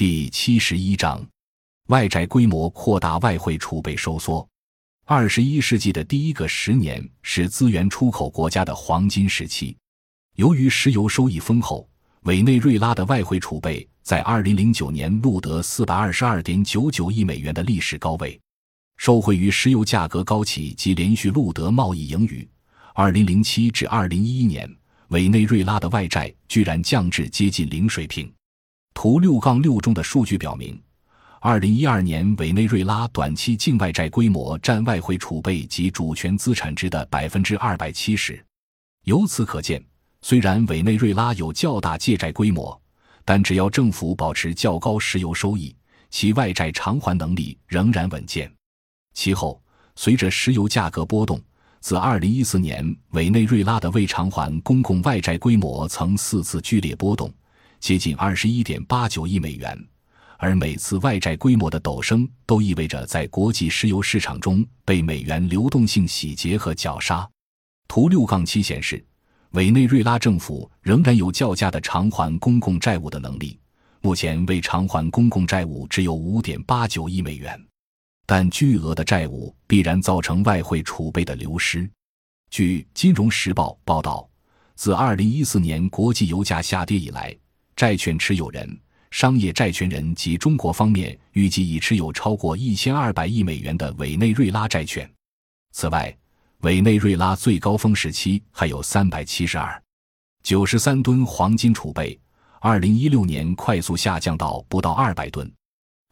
第七十一章，外债规模扩大，外汇储备收缩。二十一世纪的第一个十年是资源出口国家的黄金时期。由于石油收益丰厚，委内瑞拉的外汇储备在二零零九年录得四百二十二点九九亿美元的历史高位。受惠于石油价格高企及连续录得贸易盈余，二零零七至二零一一年。委内瑞拉的外债居然降至接近零水平。图六杠六中的数据表明，二零一二年委内瑞拉短期境外债规模占外汇储备及主权资产值的百分之二百七十。由此可见，虽然委内瑞拉有较大借债规模，但只要政府保持较高石油收益，其外债偿还能力仍然稳健。其后，随着石油价格波动。自2014年，委内瑞拉的未偿还公共外债规模曾四次剧烈波动，接近21.89亿美元。而每次外债规模的陡升，都意味着在国际石油市场中被美元流动性洗劫和绞杀。图六杠七显示，委内瑞拉政府仍然有较佳的偿还公共债务的能力，目前未偿还公共债务只有5.89亿美元。但巨额的债务必然造成外汇储备的流失。据《金融时报》报道，自2014年国际油价下跌以来，债券持有人、商业债权人及中国方面预计已持有超过1200亿美元的委内瑞拉债券。此外，委内瑞拉最高峰时期还有372.93吨黄金储备，2016年快速下降到不到200吨。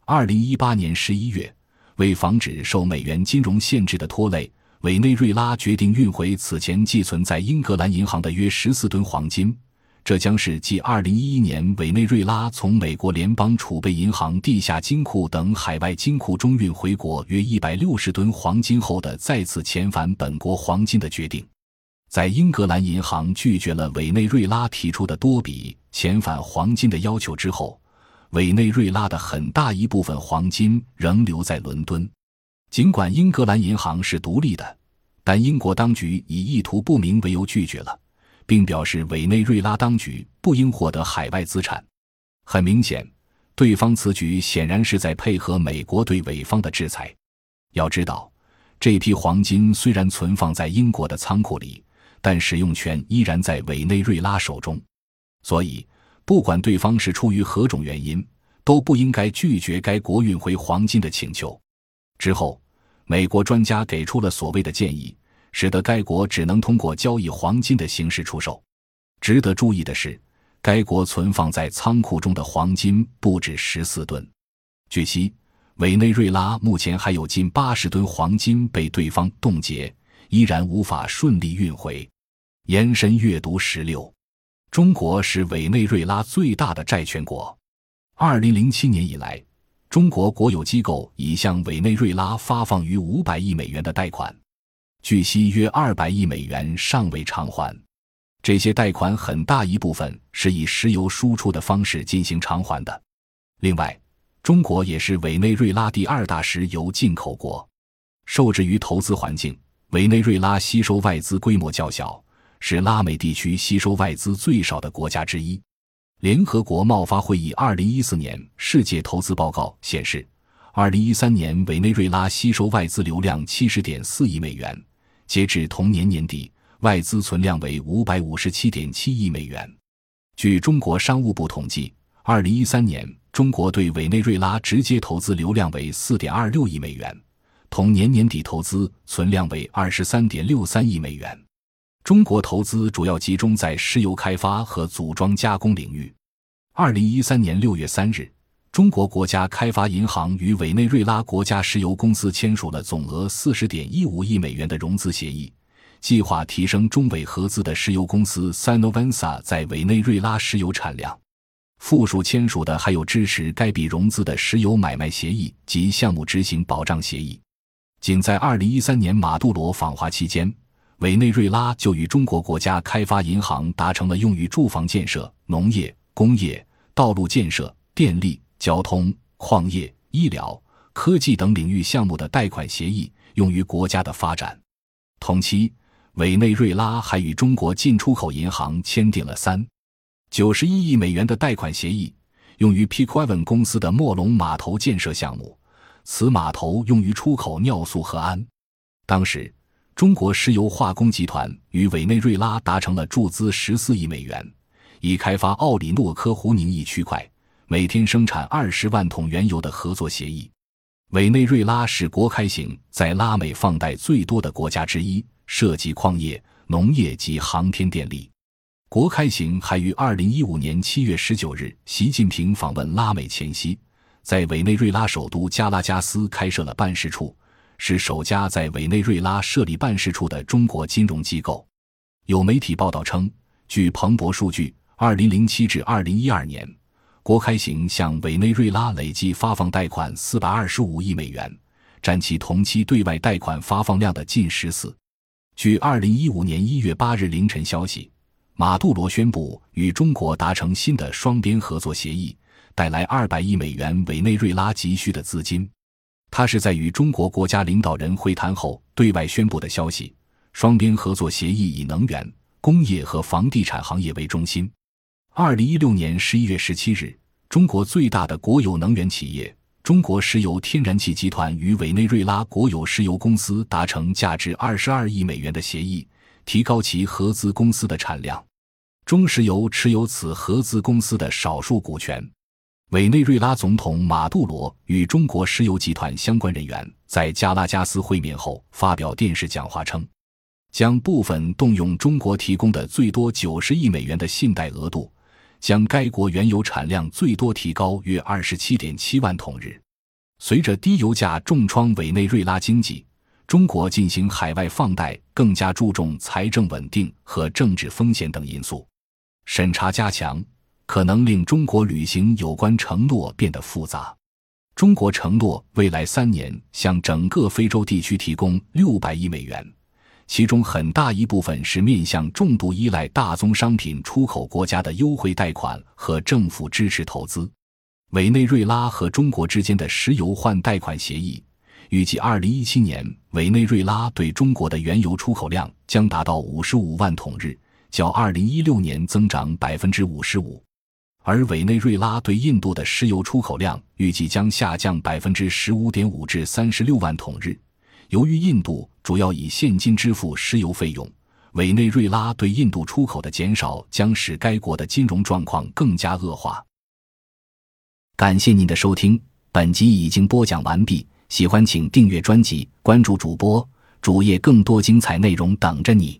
2018年11月。为防止受美元金融限制的拖累，委内瑞拉决定运回此前寄存在英格兰银行的约十四吨黄金。这将是继二零一一年委内瑞拉从美国联邦储备银行地下金库等海外金库中运回国约一百六十吨黄金后的再次遣返本国黄金的决定。在英格兰银行拒绝了委内瑞拉提出的多笔遣返黄金的要求之后。委内瑞拉的很大一部分黄金仍留在伦敦，尽管英格兰银行是独立的，但英国当局以意图不明为由拒绝了，并表示委内瑞拉当局不应获得海外资产。很明显，对方此举显然是在配合美国对委方的制裁。要知道，这批黄金虽然存放在英国的仓库里，但使用权依然在委内瑞拉手中，所以。不管对方是出于何种原因，都不应该拒绝该国运回黄金的请求。之后，美国专家给出了所谓的建议，使得该国只能通过交易黄金的形式出售。值得注意的是，该国存放在仓库中的黄金不止十四吨。据悉，委内瑞拉目前还有近八十吨黄金被对方冻结，依然无法顺利运回。延伸阅读十六。中国是委内瑞拉最大的债权国。二零零七年以来，中国国有机构已向委内瑞拉发放逾五百亿美元的贷款，据悉约二百亿美元尚未偿还。这些贷款很大一部分是以石油输出的方式进行偿还的。另外，中国也是委内瑞拉第二大石油进口国。受制于投资环境，委内瑞拉吸收外资规模较小。是拉美地区吸收外资最少的国家之一。联合国贸发会议二零一四年世界投资报告显示，二零一三年委内瑞拉吸收外资流量七十点四亿美元，截至同年年底，外资存量为五百五十七点七亿美元。据中国商务部统计，二零一三年中国对委内瑞拉直接投资流量为四点二六亿美元，同年年底投资存量为二十三点六三亿美元。中国投资主要集中在石油开发和组装加工领域。二零一三年六月三日，中国国家开发银行与委内瑞拉国家石油公司签署了总额四十点一五亿美元的融资协议，计划提升中委合资的石油公司 Sinovansa 在委内瑞拉石油产量。附属签署的还有支持该笔融资的石油买卖协议及项目执行保障协议。仅在二零一三年马杜罗访华期间。委内瑞拉就与中国国家开发银行达成了用于住房建设、农业、工业、道路建设、电力、交通、矿业、医疗、科技等领域项目的贷款协议，用于国家的发展。同期，委内瑞拉还与中国进出口银行签订了三九十一亿美元的贷款协议，用于 Pequaven 公司的墨龙码头建设项目，此码头用于出口尿素和氨。当时，中国石油化工集团与委内瑞拉达成了注资十四亿美元，以开发奥里诺科湖宁一区块，每天生产二十万桶原油的合作协议。委内瑞拉是国开型在拉美放贷最多的国家之一，涉及矿业、农业及航天电力。国开行还于二零一五年七月十九日，习近平访问拉美前夕，在委内瑞拉首都加拉加斯开设了办事处，是首家在委内瑞拉设立办事处的中国金融机构。有媒体报道称，据彭博数据，二零零七至二零一二年，国开行向委内瑞拉累计发放贷款四百二十五亿美元，占其同期对外贷款发放量的近十四。据二零一五年一月八日凌晨消息。马杜罗宣布与中国达成新的双边合作协议，带来二百亿美元委内瑞拉急需的资金。他是在与中国国家领导人会谈后对外宣布的消息。双边合作协议以能源、工业和房地产行业为中心。二零一六年十一月十七日，中国最大的国有能源企业中国石油天然气集团与委内瑞拉国有石油公司达成价值二十二亿美元的协议，提高其合资公司的产量。中石油持有此合资公司的少数股权。委内瑞拉总统马杜罗与中国石油集团相关人员在加拉加斯会面后发表电视讲话称，将部分动用中国提供的最多九十亿美元的信贷额度，将该国原油产量最多提高约二十七点七万桶日。随着低油价重创委内瑞拉经济，中国进行海外放贷更加注重财政稳定和政治风险等因素。审查加强，可能令中国履行有关承诺变得复杂。中国承诺未来三年向整个非洲地区提供六百亿美元，其中很大一部分是面向重度依赖大宗商品出口国家的优惠贷款和政府支持投资。委内瑞拉和中国之间的石油换贷款协议，预计二零一七年委内瑞拉对中国的原油出口量将达到五十五万桶日。较二零一六年增长百分之五十五，而委内瑞拉对印度的石油出口量预计将下降百分之十五点五至三十六万桶日。由于印度主要以现金支付石油费用，委内瑞拉对印度出口的减少将使该国的金融状况更加恶化。感谢您的收听，本集已经播讲完毕。喜欢请订阅专辑，关注主播主页，更多精彩内容等着你。